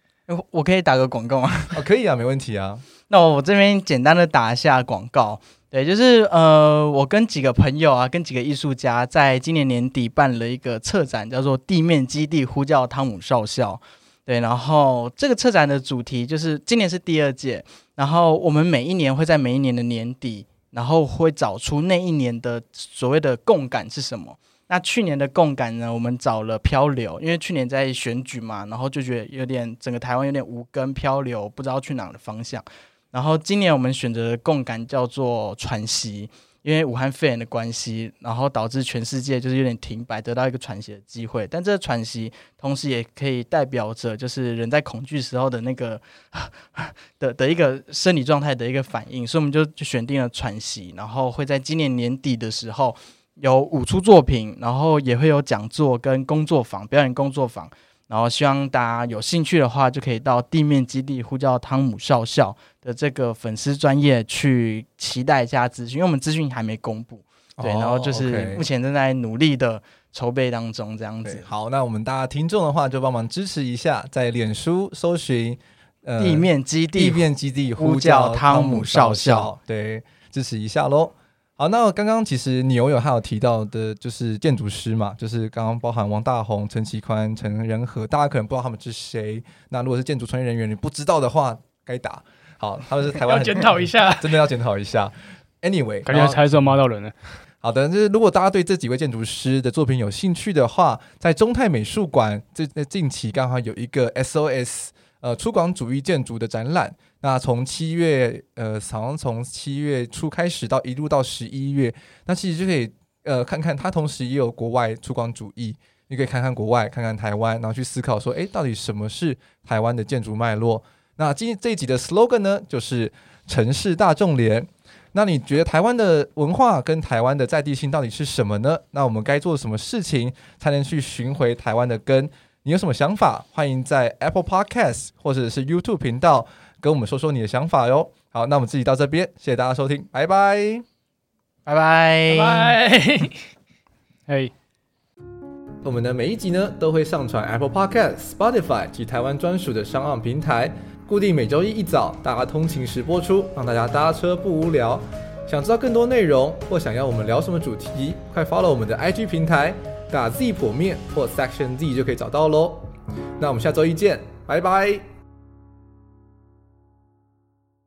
我可以打个广告吗？哦，可以啊，没问题啊。那我这边简单的打一下广告，对，就是呃，我跟几个朋友啊，跟几个艺术家，在今年年底办了一个策展，叫做《地面基地呼叫汤姆少校》。对，然后这个策展的主题就是今年是第二届，然后我们每一年会在每一年的年底，然后会找出那一年的所谓的共感是什么。那去年的共感呢，我们找了漂流，因为去年在选举嘛，然后就觉得有点整个台湾有点无根漂流，不知道去哪的方向。然后今年我们选择的共感叫做喘息。因为武汉肺炎的关系，然后导致全世界就是有点停摆，得到一个喘息的机会。但这个喘息同时也可以代表着，就是人在恐惧时候的那个 的的一个生理状态的一个反应。所以我们就就选定了喘息，然后会在今年年底的时候有五出作品，然后也会有讲座跟工作坊、表演工作坊。然后希望大家有兴趣的话，就可以到地面基地呼叫汤姆少校的这个粉丝专业去期待一下资讯，因为我们资讯还没公布。对，然后就是目前正在努力的筹备当中，这样子。好，那我们大家听众的话，就帮忙支持一下，在脸书搜寻呃地面基地，地面基地呼叫汤姆少校，对，支持一下喽。好，那刚刚其实牛友还有提到的，就是建筑师嘛，就是刚刚包含王大宏、陈其宽、陈仁和，大家可能不知道他们是谁。那如果是建筑从业人员，你不知道的话，该打。好，他们是台湾，要检讨一下，真的要检讨一下。Anyway，感觉猜测骂到人了。好的，就是如果大家对这几位建筑师的作品有兴趣的话，在中泰美术馆这近期刚好有一个 SOS 呃出广主义建筑的展览。那从七月，呃，好像从七月初开始到一路到十一月，那其实就可以，呃，看看它同时也有国外出广主义，你可以看看国外，看看台湾，然后去思考说，诶，到底什么是台湾的建筑脉络？那今这一集的 slogan 呢，就是城市大众脸。那你觉得台湾的文化跟台湾的在地性到底是什么呢？那我们该做什么事情才能去寻回台湾的根？你有什么想法？欢迎在 Apple Podcast 或者是 YouTube 频道。跟我们说说你的想法哟。好，那我们自己到这边，谢谢大家收听，拜拜，拜拜，拜拜。嘿，我们的每一集呢都会上传 Apple Podcast、Spotify 及台湾专属的商岸平台，固定每周一一早大家通勤时播出，让大家搭车不无聊。想知道更多内容或想要我们聊什么主题，快 follow 我们的 IG 平台，打 Z 破面或 Section Z 就可以找到喽。那我们下周一见，拜拜。